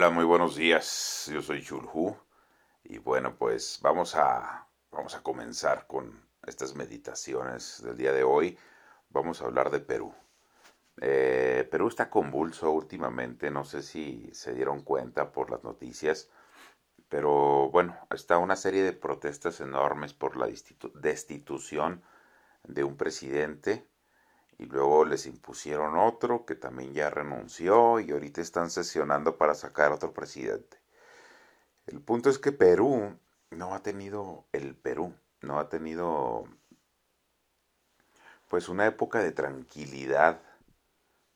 Hola, muy buenos días. Yo soy Chulhu y bueno, pues vamos a vamos a comenzar con estas meditaciones del día de hoy. Vamos a hablar de Perú. Eh, Perú está convulso últimamente, no sé si se dieron cuenta por las noticias, pero bueno, está una serie de protestas enormes por la destitución de un presidente y luego les impusieron otro que también ya renunció y ahorita están sesionando para sacar otro presidente. El punto es que Perú no ha tenido, el Perú no ha tenido pues una época de tranquilidad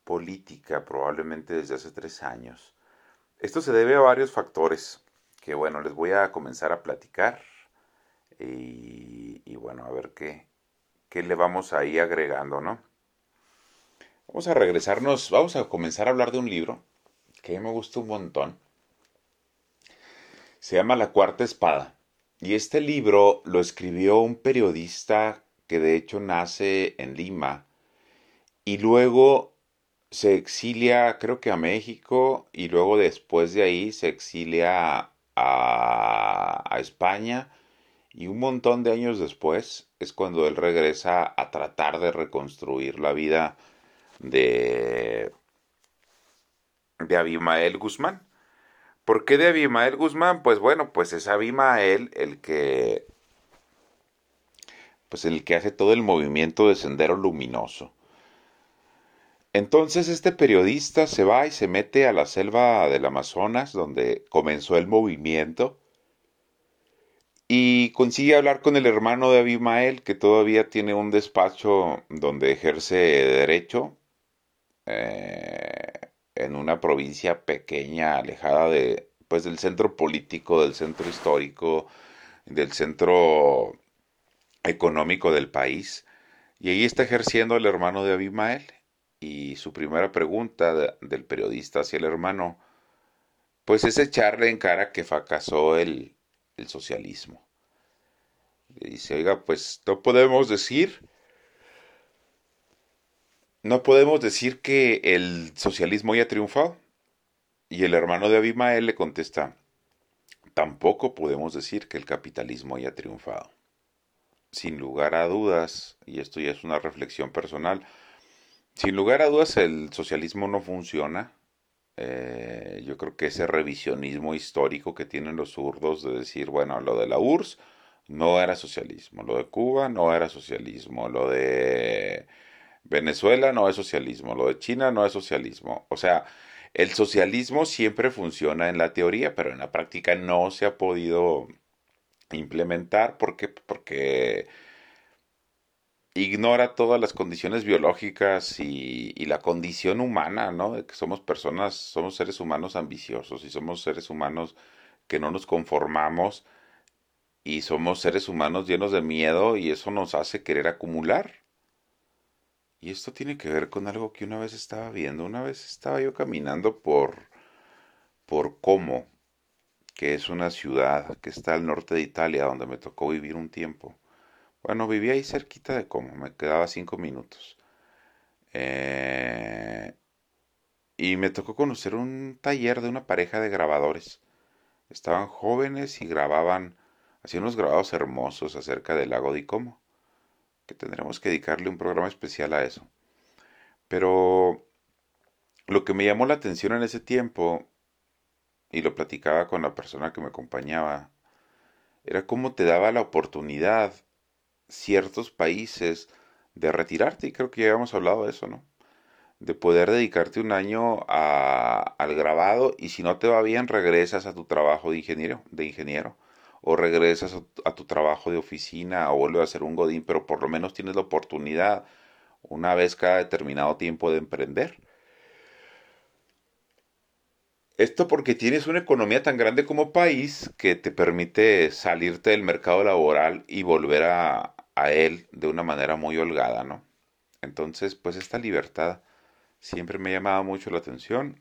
política probablemente desde hace tres años. Esto se debe a varios factores que bueno, les voy a comenzar a platicar y, y bueno, a ver qué, qué le vamos ahí agregando, ¿no? Vamos a regresarnos, vamos a comenzar a hablar de un libro que me gusta un montón. Se llama La Cuarta Espada. Y este libro lo escribió un periodista que de hecho nace en Lima y luego se exilia creo que a México y luego después de ahí se exilia a, a España y un montón de años después es cuando él regresa a tratar de reconstruir la vida de, de Abimael Guzmán. ¿Por qué de Abimael Guzmán? Pues bueno, pues es Abimael el que pues el que hace todo el movimiento de Sendero Luminoso. Entonces este periodista se va y se mete a la selva del Amazonas, donde comenzó el movimiento, y consigue hablar con el hermano de Abimael, que todavía tiene un despacho donde ejerce derecho, eh, en una provincia pequeña, alejada de, pues, del centro político, del centro histórico, del centro económico del país. Y ahí está ejerciendo el hermano de Abimael. Y su primera pregunta del periodista hacia el hermano, pues es echarle en cara que fracasó el, el socialismo. Le dice, oiga, pues no podemos decir no podemos decir que el socialismo haya triunfado. Y el hermano de Abimael le contesta, tampoco podemos decir que el capitalismo haya triunfado. Sin lugar a dudas, y esto ya es una reflexión personal, sin lugar a dudas el socialismo no funciona. Eh, yo creo que ese revisionismo histórico que tienen los zurdos de decir, bueno, lo de la URSS no era socialismo, lo de Cuba no era socialismo, lo de Venezuela no es socialismo, lo de China no es socialismo. O sea, el socialismo siempre funciona en la teoría, pero en la práctica no se ha podido implementar porque, porque ignora todas las condiciones biológicas y, y, la condición humana, ¿no? De que somos personas, somos seres humanos ambiciosos y somos seres humanos que no nos conformamos y somos seres humanos llenos de miedo y eso nos hace querer acumular. Y esto tiene que ver con algo que una vez estaba viendo. Una vez estaba yo caminando por, por Como, que es una ciudad que está al norte de Italia, donde me tocó vivir un tiempo. Bueno, vivía ahí cerquita de Como, me quedaba cinco minutos. Eh, y me tocó conocer un taller de una pareja de grabadores. Estaban jóvenes y grababan, hacían unos grabados hermosos acerca del lago de Como que tendremos que dedicarle un programa especial a eso. Pero lo que me llamó la atención en ese tiempo, y lo platicaba con la persona que me acompañaba, era cómo te daba la oportunidad ciertos países de retirarte, y creo que ya habíamos hablado de eso, ¿no? De poder dedicarte un año al grabado y si no te va bien regresas a tu trabajo de ingeniero, de ingeniero o regresas a tu trabajo de oficina o vuelves a hacer un godín, pero por lo menos tienes la oportunidad una vez cada determinado tiempo de emprender. Esto porque tienes una economía tan grande como país que te permite salirte del mercado laboral y volver a, a él de una manera muy holgada, ¿no? Entonces, pues esta libertad siempre me ha llamado mucho la atención.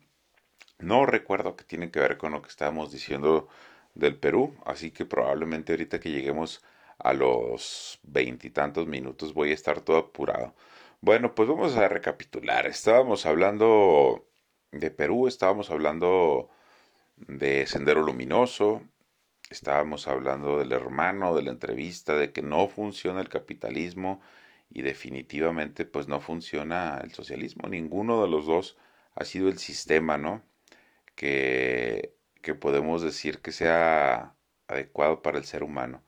No recuerdo que tiene que ver con lo que estábamos diciendo del Perú, así que probablemente ahorita que lleguemos a los veintitantos minutos voy a estar todo apurado. Bueno, pues vamos a recapitular. Estábamos hablando de Perú, estábamos hablando de Sendero Luminoso, estábamos hablando del hermano, de la entrevista, de que no funciona el capitalismo y definitivamente pues no funciona el socialismo. Ninguno de los dos ha sido el sistema, ¿no? Que, que podemos decir que sea adecuado para el ser humano.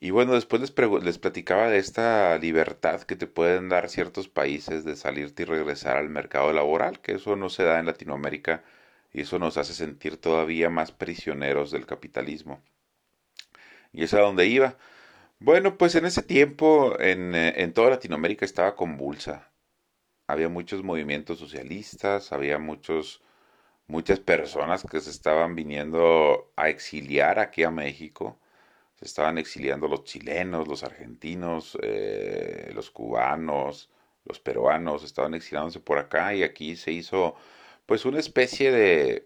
Y bueno, después les, platicaba de esta libertad que te pueden dar ciertos países de salirte y regresar al mercado laboral, que eso no se da en Latinoamérica y eso nos hace sentir todavía más prisioneros del capitalismo. Y es a donde iba. Bueno, pues en ese tiempo eh, en toda Latinoamérica estaba convulsa. Había muchos movimientos socialistas, había muchos, muchas personas que se estaban viniendo a exiliar aquí a México. Se estaban exiliando los chilenos, los argentinos, eh, los cubanos, los peruanos, estaban exiliándose por acá y aquí se hizo pues una especie de,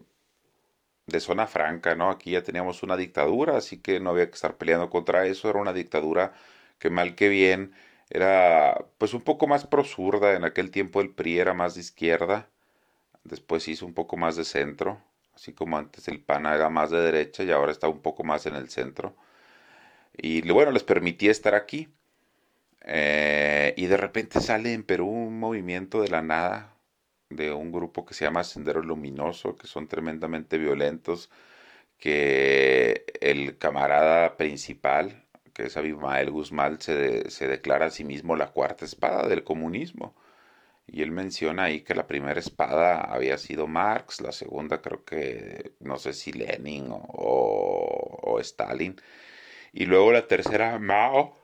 de zona franca, ¿no? Aquí ya teníamos una dictadura, así que no había que estar peleando contra eso, era una dictadura que mal que bien era pues un poco más prosurda, en aquel tiempo el PRI era más de izquierda, después hizo un poco más de centro, así como antes el PAN era más de derecha y ahora está un poco más en el centro. Y bueno, les permitía estar aquí. Eh, y de repente sale en Perú un movimiento de la nada, de un grupo que se llama Sendero Luminoso, que son tremendamente violentos, que el camarada principal, que es Abimael Guzmán, se, se declara a sí mismo la cuarta espada del comunismo. Y él menciona ahí que la primera espada había sido Marx, la segunda creo que no sé si Lenin o, Stalin, y luego la tercera Mao,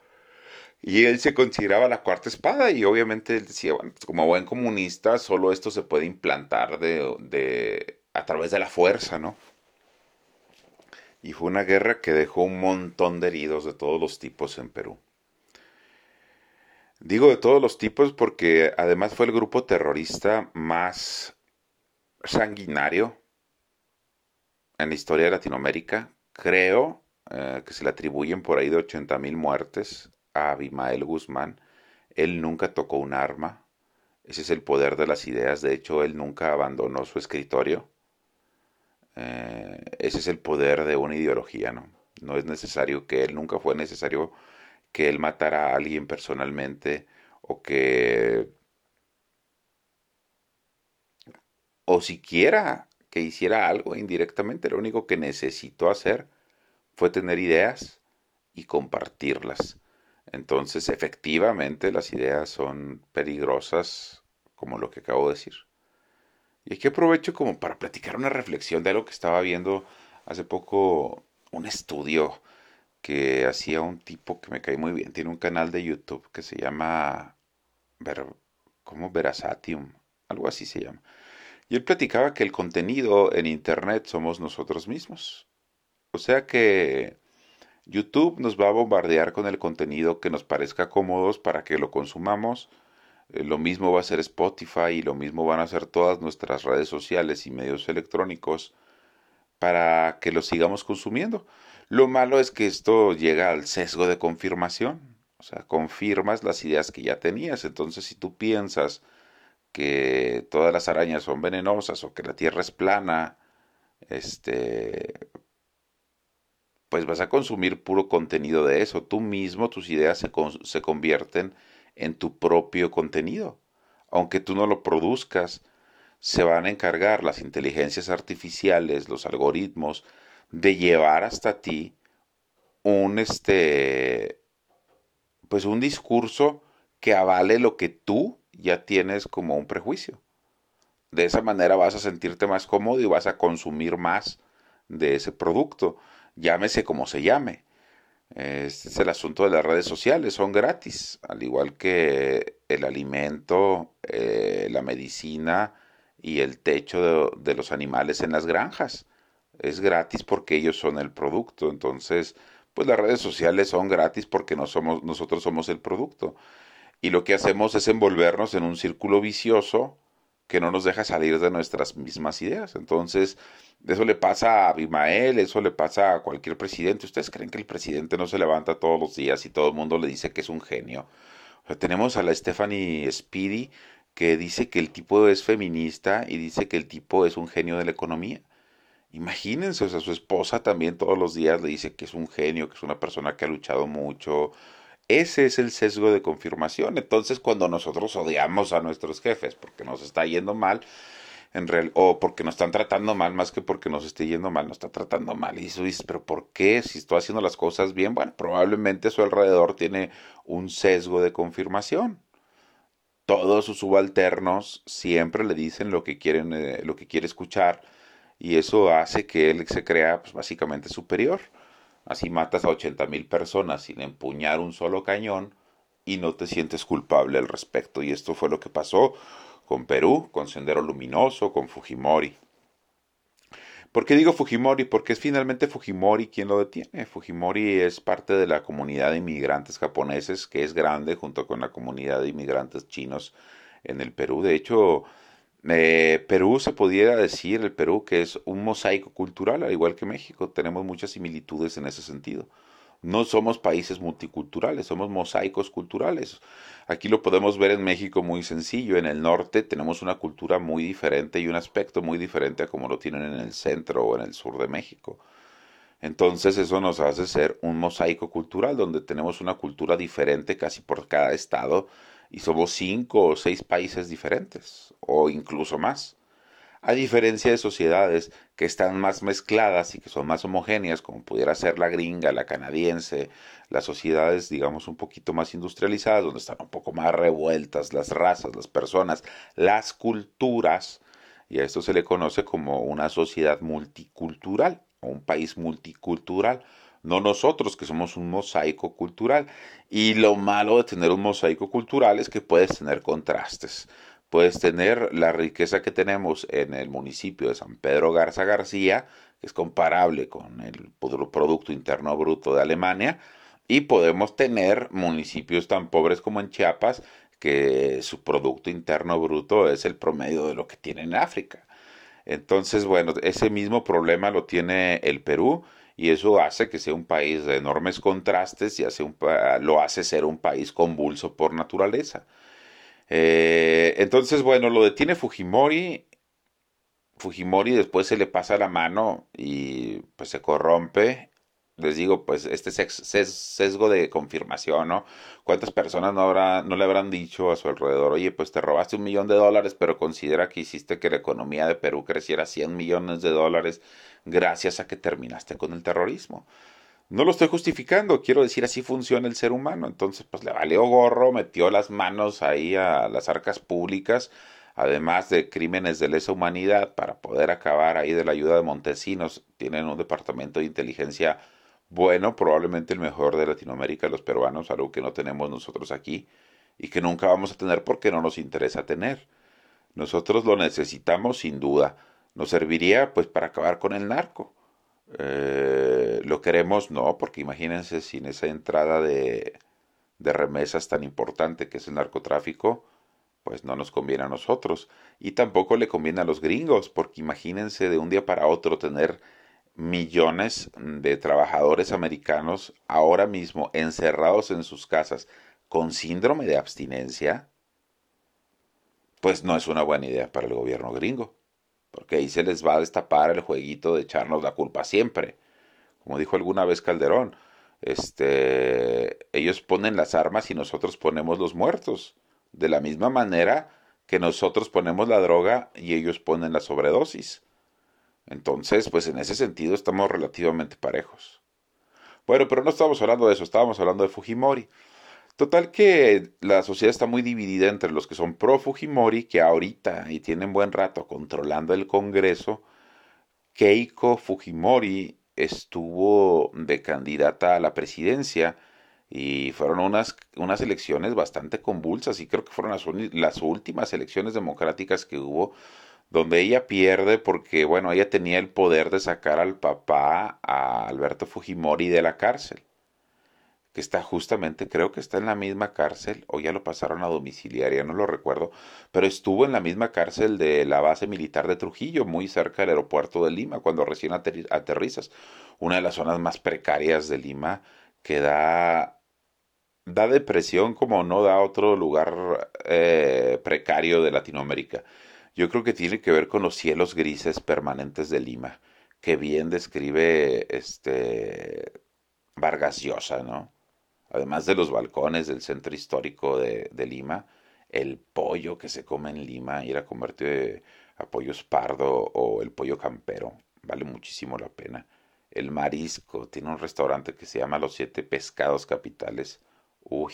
y él se consideraba la cuarta espada y obviamente decía, bueno, pues, como buen comunista, solo esto se puede implantar de, a través de la fuerza, ¿no? Y fue una guerra que dejó un montón de heridos de todos los tipos en Perú. Digo de todos los tipos porque además fue el grupo terrorista más sanguinario en la historia de Latinoamérica. Creo eh, que se le atribuyen por ahí de 80 mil muertes a Abimael Guzmán, él nunca tocó un arma. Ese es el poder de las ideas. De hecho, él nunca abandonó su escritorio. Eh, ese es el poder de una ideología, ¿no? No es necesario que él, nunca fue necesario que él matara a alguien personalmente o que... o siquiera que hiciera algo indirectamente. Lo único que necesitó hacer fue tener ideas y compartirlas. Entonces, efectivamente, las ideas son peligrosas, como lo que acabo de decir. Y aquí aprovecho como para platicar una reflexión de algo que estaba viendo hace poco, un estudio que hacía un tipo que me cae muy bien. Tiene un canal de YouTube que se llama Ver, como Verazatium, algo así se llama. Y él platicaba que el contenido en Internet somos nosotros mismos. O sea que YouTube nos va a bombardear con el contenido que nos parezca cómodos para que lo consumamos. Eh, lo mismo va a ser Spotify y lo mismo van a ser todas nuestras redes sociales y medios electrónicos para que lo sigamos consumiendo. Lo malo es que esto llega al sesgo de confirmación. O sea, confirmas las ideas que ya tenías. Entonces, si tú piensas que todas las arañas son venenosas o que la Tierra es plana, este, pues vas a consumir puro contenido de eso. Tú mismo, tus ideas se, se convierten en tu propio contenido. Aunque tú no lo produzcas, se van a encargar las inteligencias artificiales, los algoritmos, de llevar hasta ti un este pues un discurso que avale lo que tú ya tienes como un prejuicio. De esa manera vas a sentirte más cómodo y vas a consumir más de ese producto llámese como se llame. Este es el asunto de las redes sociales, son gratis, al igual que el alimento, eh, la medicina y el techo de, de, los animales en las granjas. Es gratis porque ellos son el producto. Entonces, pues las redes sociales son gratis porque no somos, nosotros somos el producto. Y lo que hacemos es envolvernos en un círculo vicioso que no nos deja salir de nuestras mismas ideas. Entonces, eso le pasa a Abimael, eso le pasa a cualquier presidente. ¿Ustedes creen que el presidente no se levanta todos los días y todo el mundo le dice que es un genio? Tenemos a la Stephanie Speedy que dice que el tipo es feminista y dice que el tipo es un genio de la economía. Imagínense, o sea, su esposa también todos los días le dice que es un genio, que es una persona que ha luchado mucho. Ese es el sesgo de confirmación. Entonces, cuando nosotros odiamos a nuestros jefes porque nos está yendo mal, en real, o porque nos están tratando mal más que porque nos esté yendo mal, nos está tratando mal. Y eso dices, pero ¿por qué? Si estoy haciendo las cosas bien, bueno, probablemente su alrededor tiene un sesgo de confirmación. Todos sus subalternos siempre le dicen lo que quieren, eh, lo que quiere escuchar, y eso hace que él se crea pues, básicamente superior. Así matas a 80 mil personas sin empuñar un solo cañón y no te sientes culpable al respecto. Y esto fue lo que pasó con Perú, con Sendero Luminoso, con Fujimori. ¿Por qué digo Fujimori? Porque es finalmente Fujimori quien lo detiene. Fujimori es parte de la comunidad de inmigrantes japoneses, que es grande junto con la comunidad de inmigrantes chinos en el Perú. De hecho, eh, Perú se pudiera decir, el Perú, que es un mosaico cultural, al igual que México. Tenemos muchas similitudes en ese sentido. No somos países multiculturales, somos mosaicos culturales. Aquí lo podemos ver en México muy sencillo. En el norte tenemos una cultura muy diferente y un aspecto muy diferente a como lo tienen en el centro o en el sur de México. Entonces eso nos hace ser un mosaico cultural donde tenemos una cultura diferente casi por cada estado y somos cinco o seis países diferentes o incluso más. A diferencia de sociedades que están más mezcladas y que son más homogéneas, como pudiera ser la gringa, la canadiense, las sociedades, digamos, un poquito más industrializadas, donde están un poco más revueltas las razas, las personas, las culturas, y a esto se le conoce como una sociedad multicultural o un país multicultural no nosotros que somos un mosaico cultural. Y lo malo de tener un mosaico cultural es que puedes tener contrastes puedes tener la riqueza que tenemos en el municipio de San Pedro Garza García, que es comparable con el Producto Interno Bruto de Alemania, y podemos tener municipios tan pobres como en Chiapas, que su Producto Interno Bruto es el promedio de lo que tiene en África. Entonces, bueno, ese mismo problema lo tiene el Perú y eso hace que sea un país de enormes contrastes y hace un, lo hace ser un país convulso por naturaleza. Eh, entonces, bueno, lo detiene Fujimori. Fujimori después se le pasa la mano y pues se corrompe. Les digo, pues este sesgo de confirmación, ¿no? ¿Cuántas personas no, habrá, no le habrán dicho a su alrededor, oye, pues te robaste un millón de dólares, pero considera que hiciste que la economía de Perú creciera 100 millones de dólares gracias a que terminaste con el terrorismo? No lo estoy justificando, quiero decir, así funciona el ser humano. Entonces, pues le valió gorro, metió las manos ahí a las arcas públicas, además de crímenes de lesa humanidad, para poder acabar ahí de la ayuda de Montesinos. Tienen un departamento de inteligencia bueno, probablemente el mejor de Latinoamérica, los peruanos, algo que no tenemos nosotros aquí y que nunca vamos a tener porque no nos interesa tener. Nosotros lo necesitamos sin duda. Nos serviría pues para acabar con el narco eh, lo queremos, no, porque imagínense sin esa entrada de, de remesas tan importante que es el narcotráfico, pues no nos conviene a nosotros. Y tampoco le conviene a los gringos, porque imagínense de un día para otro tener millones de trabajadores americanos ahora mismo encerrados en sus casas con síndrome de abstinencia, pues no es una buena idea para el gobierno gringo porque ahí se les va a destapar el jueguito de echarnos la culpa siempre. Como dijo alguna vez Calderón, este, ellos ponen las armas y nosotros ponemos los muertos. De la misma manera que nosotros ponemos la droga y ellos ponen la sobredosis. Entonces, pues en ese sentido estamos relativamente parejos. Bueno, pero no estamos hablando de eso, estábamos hablando de Fujimori. Total que la sociedad está muy dividida entre los que son pro Fujimori, que ahorita y tienen buen rato controlando el Congreso. Keiko Fujimori estuvo de candidata a la presidencia y fueron unas, unas elecciones bastante convulsas y creo que fueron las, las últimas elecciones democráticas que hubo donde ella pierde porque, bueno, ella tenía el poder de sacar al papá, a Alberto Fujimori, de la cárcel que está justamente, creo que está en la misma cárcel, o ya lo pasaron a domiciliaria, no lo recuerdo, pero estuvo en la misma cárcel de la base militar de Trujillo, muy cerca del aeropuerto de Lima, cuando recién aterrizas, una de las zonas más precarias de Lima, que da, da depresión como no da otro lugar eh, precario de Latinoamérica. Yo creo que tiene que ver con los cielos grises permanentes de Lima que bien describe este Vargas Llosa, ¿no? Además de los balcones del centro histórico de, Lima, el pollo que se come en Lima, ir a comerte a pollo espardo o el pollo campero, vale muchísimo la pena. El marisco, tiene un restaurante que se llama Los Siete Pescados Capitales. Uy,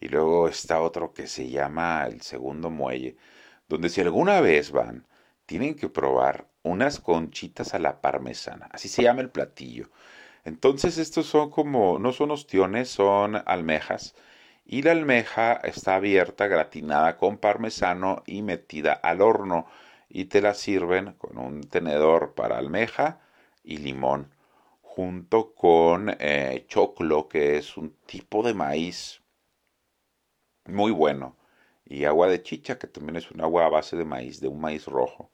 y luego está otro que se llama El Segundo Muelle, donde si alguna vez van, tienen que probar unas conchitas a la parmesana, así se llama el platillo. Entonces estos son como, no son ostiones, son almejas. Y la almeja está abierta, gratinada con parmesano y metida al horno. Y te la sirven con un tenedor para almeja y limón. Junto con eh, choclo, que es un tipo de maíz muy bueno. Y agua de chicha, que también es un agua a base de maíz, de un maíz rojo.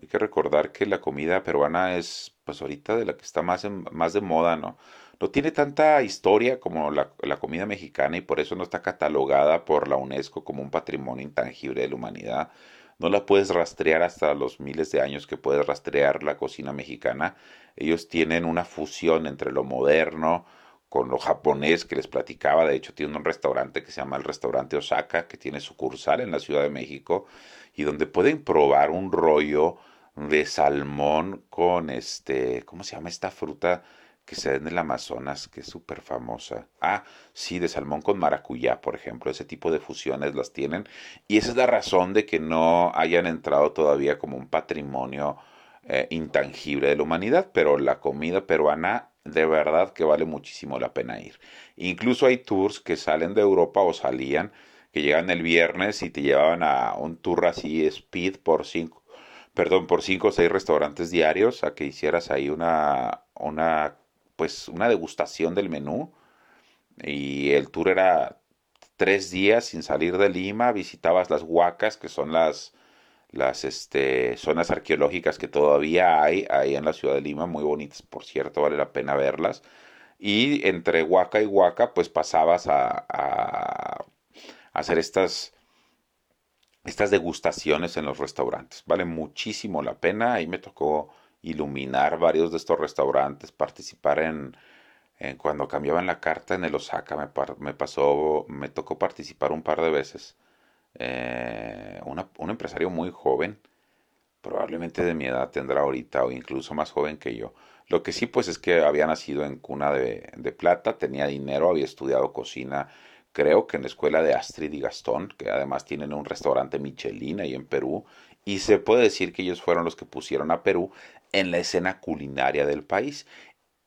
Hay que recordar que la comida peruana es, pues ahorita de la que está más, más de moda, ¿no? No tiene tanta historia como la, la comida mexicana y por eso no está catalogada por la UNESCO como un patrimonio intangible de la humanidad. No la puedes rastrear hasta los miles de años que puedes rastrear la cocina mexicana. Ellos tienen una fusión entre lo moderno, con lo japonés que les platicaba. De hecho, tiene un restaurante que se llama el restaurante Osaka, que tiene sucursal en la Ciudad de México, y donde pueden probar un rollo de salmón con este, ¿cómo se llama esta fruta que se da en el Amazonas, que es súper famosa? Ah, sí, de salmón con maracuyá, por ejemplo, ese tipo de fusiones las tienen, y esa es la razón de que no hayan entrado todavía como un patrimonio eh, intangible de la humanidad, pero la comida peruana de verdad que vale muchísimo la pena ir. Incluso hay tours que salen de Europa o salían, que llegan el viernes y te llevaban a un tour así speed por cinco, perdón, por cinco o seis restaurantes diarios, a que hicieras ahí una, una, pues una degustación del menú. Y el tour era tres días sin salir de Lima, visitabas las huacas, que son las, las este, zonas arqueológicas que todavía hay ahí en la ciudad de Lima, muy bonitas, por cierto, vale la pena verlas. Y entre Huaca y Huaca, pues pasabas a, a, hacer estas, estas degustaciones en los restaurantes. Vale muchísimo la pena. Ahí me tocó iluminar varios de estos restaurantes, participar en, cuando cambiaban la carta en el Osaka, me pasó, me tocó participar un par de veces eh, un empresario muy joven, probablemente de mi edad tendrá ahorita o incluso más joven que yo. Lo que sí pues es que había nacido en cuna de, plata, tenía dinero, había estudiado cocina, creo que en la escuela de Astrid y Gastón, que además tienen un restaurante Michelin ahí en Perú, y se puede decir que ellos fueron los que pusieron a Perú en la escena culinaria del país.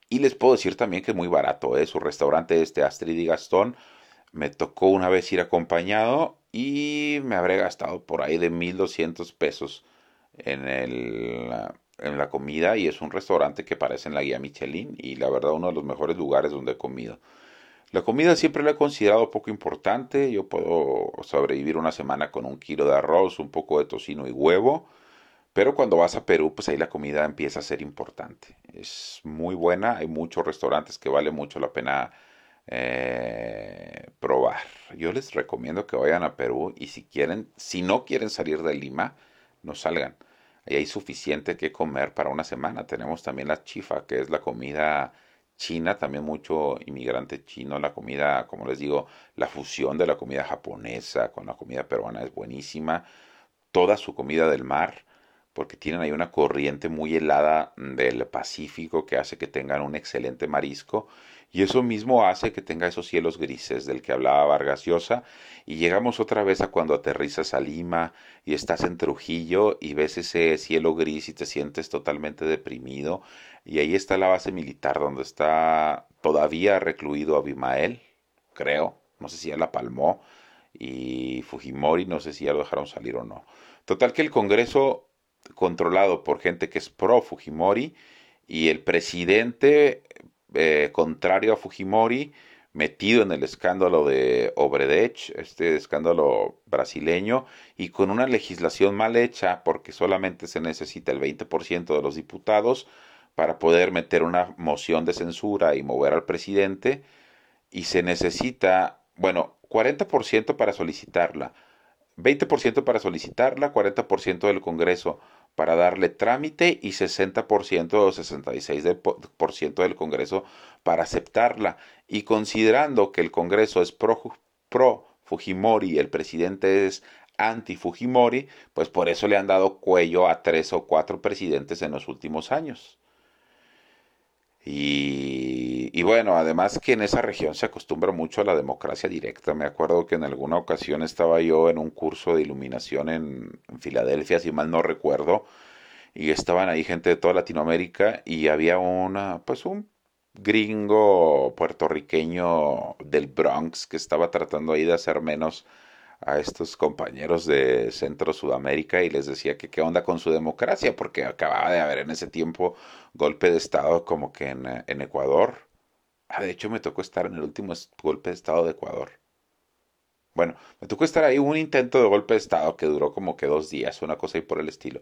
Y les puedo decir también que muy barato es ¿eh? su restaurante este Astrid y Gastón. Me tocó una vez ir acompañado y me habré gastado por ahí de 1200 pesos en, el, en la comida y es un restaurante que parece en la guía Michelin y la verdad uno de los mejores lugares donde he comido. La comida siempre la he considerado poco importante, yo puedo sobrevivir una semana con un kilo de arroz, un poco de tocino y huevo, pero cuando vas a Perú, pues ahí la comida empieza a ser importante. Es muy buena, hay muchos restaurantes que vale mucho la pena eh, probar. Yo les recomiendo que vayan a Perú y si quieren, si no quieren salir de Lima, no salgan. Ahí hay suficiente que comer para una semana. Tenemos también la chifa, que es la comida china, también mucho inmigrante chino, la comida, como les digo, la fusión de la comida japonesa con la comida peruana es buenísima. Toda su comida del mar, porque tienen ahí una corriente muy helada del Pacífico que hace que tengan un excelente marisco y eso mismo hace que tenga esos cielos grises del que hablaba Vargas Llosa. Y llegamos otra vez a cuando aterrizas a Lima y estás en Trujillo y ves ese cielo gris y te sientes totalmente deprimido. Y ahí está la base militar donde está todavía recluido Abimael, creo. No sé si ya la palmó. Y Fujimori, no sé si ya lo dejaron salir o no. Total que el Congreso, controlado por gente que es pro Fujimori, y el presidente eh, contrario a Fujimori, metido en el escándalo de Obredech, este escándalo brasileño, y con una legislación mal hecha, porque solamente se necesita el 20% de los diputados para poder meter una moción de censura y mover al presidente, y se necesita, bueno, 40% para solicitarla, 20% para solicitarla, 40% del Congreso para darle trámite y 60% o 66% del Congreso para aceptarla. Y considerando que el Congreso es pro, pro Fujimori y el presidente es anti-Fujimori, pues por eso le han dado cuello a tres o cuatro presidentes en los últimos años. Y, y, bueno, además que en esa región se acostumbra mucho a la democracia directa. Me acuerdo que en alguna ocasión estaba yo en un curso de iluminación en, Filadelfia, si mal no recuerdo, y estaban ahí gente de toda Latinoamérica y había una, pues un gringo puertorriqueño del Bronx que estaba tratando ahí de hacer menos a estos compañeros de Centro Sudamérica y les decía que qué onda con su democracia, porque acababa de haber en ese tiempo golpe de Estado como que en Ecuador. Ah, de hecho me tocó estar en el último golpe de Estado de Ecuador. Bueno, me tocó estar ahí un intento de golpe de Estado que duró como que dos días, una cosa y por el estilo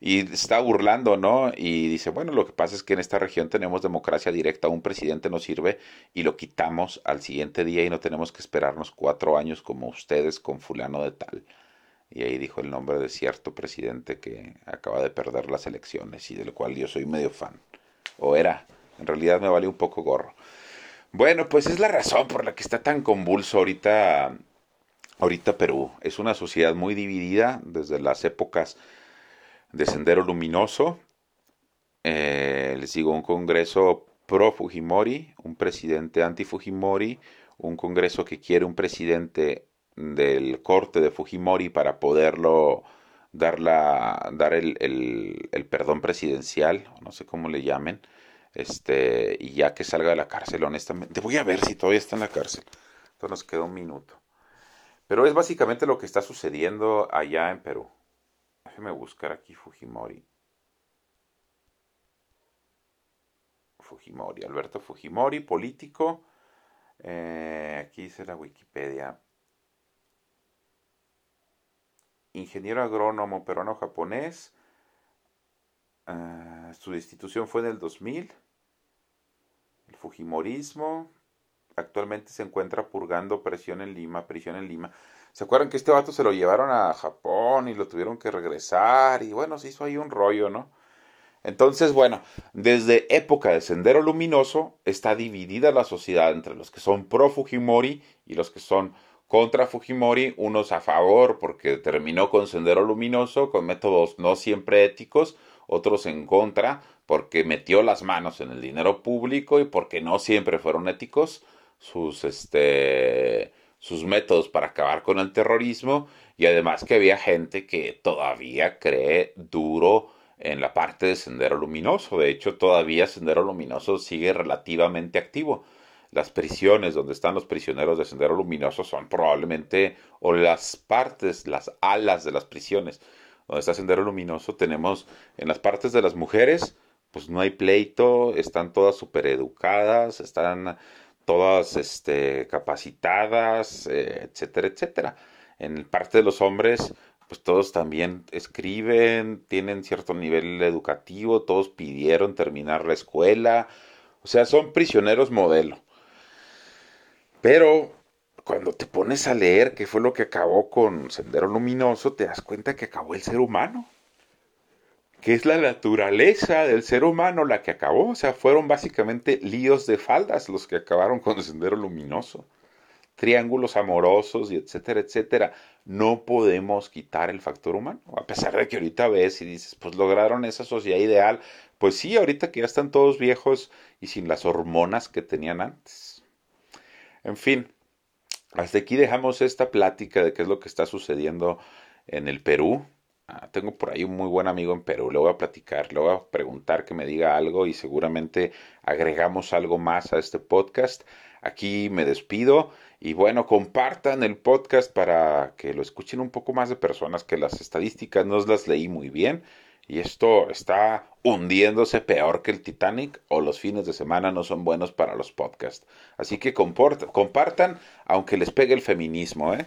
y está burlando, ¿no? Y dice, bueno, lo que pasa es que en esta región tenemos democracia directa, un presidente nos sirve y lo quitamos al siguiente día y no tenemos que esperarnos cuatro años como ustedes con fulano de tal. Y ahí dijo el nombre de cierto presidente que acaba de perder las elecciones y del cual yo soy medio fan. O era, en realidad me vale un poco gorro. Bueno, pues es la razón por la que está tan convulso ahorita, ahorita Perú. Es una sociedad muy dividida desde las épocas de Sendero Luminoso. Eh, les digo, un congreso pro Fujimori, un presidente anti Fujimori, un congreso que quiere un presidente del corte de Fujimori para poderlo dar, la, dar el, el, perdón presidencial, no sé cómo le llamen, este, y ya que salga de la cárcel, honestamente, voy a ver si todavía está en la cárcel. Entonces nos queda un minuto. Pero es básicamente lo que está sucediendo allá en Perú. Déjeme buscar aquí Fujimori. Fujimori, Alberto Fujimori, político. Eh, aquí dice la Wikipedia. Ingeniero agrónomo peruano-japonés. Eh, su destitución fue en el 2000. Fujimorismo. Actualmente se encuentra purgando presión en Lima, prisión en Lima. ¿Se acuerdan que este vato se lo llevaron a Japón y lo tuvieron que regresar? Y bueno, se hizo ahí un rollo, ¿no? Entonces, bueno, desde época de Sendero Luminoso está dividida la sociedad entre los que son pro Fujimori y los que son contra Fujimori, unos a favor porque terminó con Sendero Luminoso, con métodos no siempre éticos, otros en contra porque metió las manos en el dinero público y porque no siempre fueron éticos sus este sus métodos para acabar con el terrorismo y además que había gente que todavía cree duro en la parte de Sendero Luminoso. De hecho, todavía Sendero Luminoso sigue relativamente activo. Las prisiones donde están los prisioneros de Sendero Luminoso son probablemente, o las partes, las alas de las prisiones donde está Sendero Luminoso, tenemos en las partes de las mujeres, pues no hay pleito, están todas super educadas, están todas este, capacitadas, eh, etcétera, etcétera. En parte de los hombres, pues todos también escriben, tienen cierto nivel educativo, todos pidieron terminar la escuela, o sea, son prisioneros modelo. Pero cuando te pones a leer qué fue lo que acabó con Sendero Luminoso, te das cuenta que acabó el ser humano que es la naturaleza del ser humano la que acabó. O sea, fueron básicamente líos de faldas los que acabaron con el sendero luminoso. Triángulos amorosos y etcétera, etcétera. No podemos quitar el factor humano. A pesar de que ahorita ves y dices, pues lograron esa sociedad ideal. Pues sí, ahorita que ya están todos viejos y sin las hormonas que tenían antes. En fin, hasta aquí dejamos esta plática de qué es lo que está sucediendo en el Perú, Ah, tengo por ahí un muy buen amigo en Perú, le voy a platicar, le voy a preguntar que me diga algo y seguramente agregamos algo más a este podcast. Aquí me despido y bueno, compartan el podcast para que lo escuchen un poco más de personas que las estadísticas no las leí muy bien y esto está hundiéndose peor que el Titanic o los fines de semana no son buenos para los podcasts. Así que compartan, aunque les pegue el feminismo, ¿eh?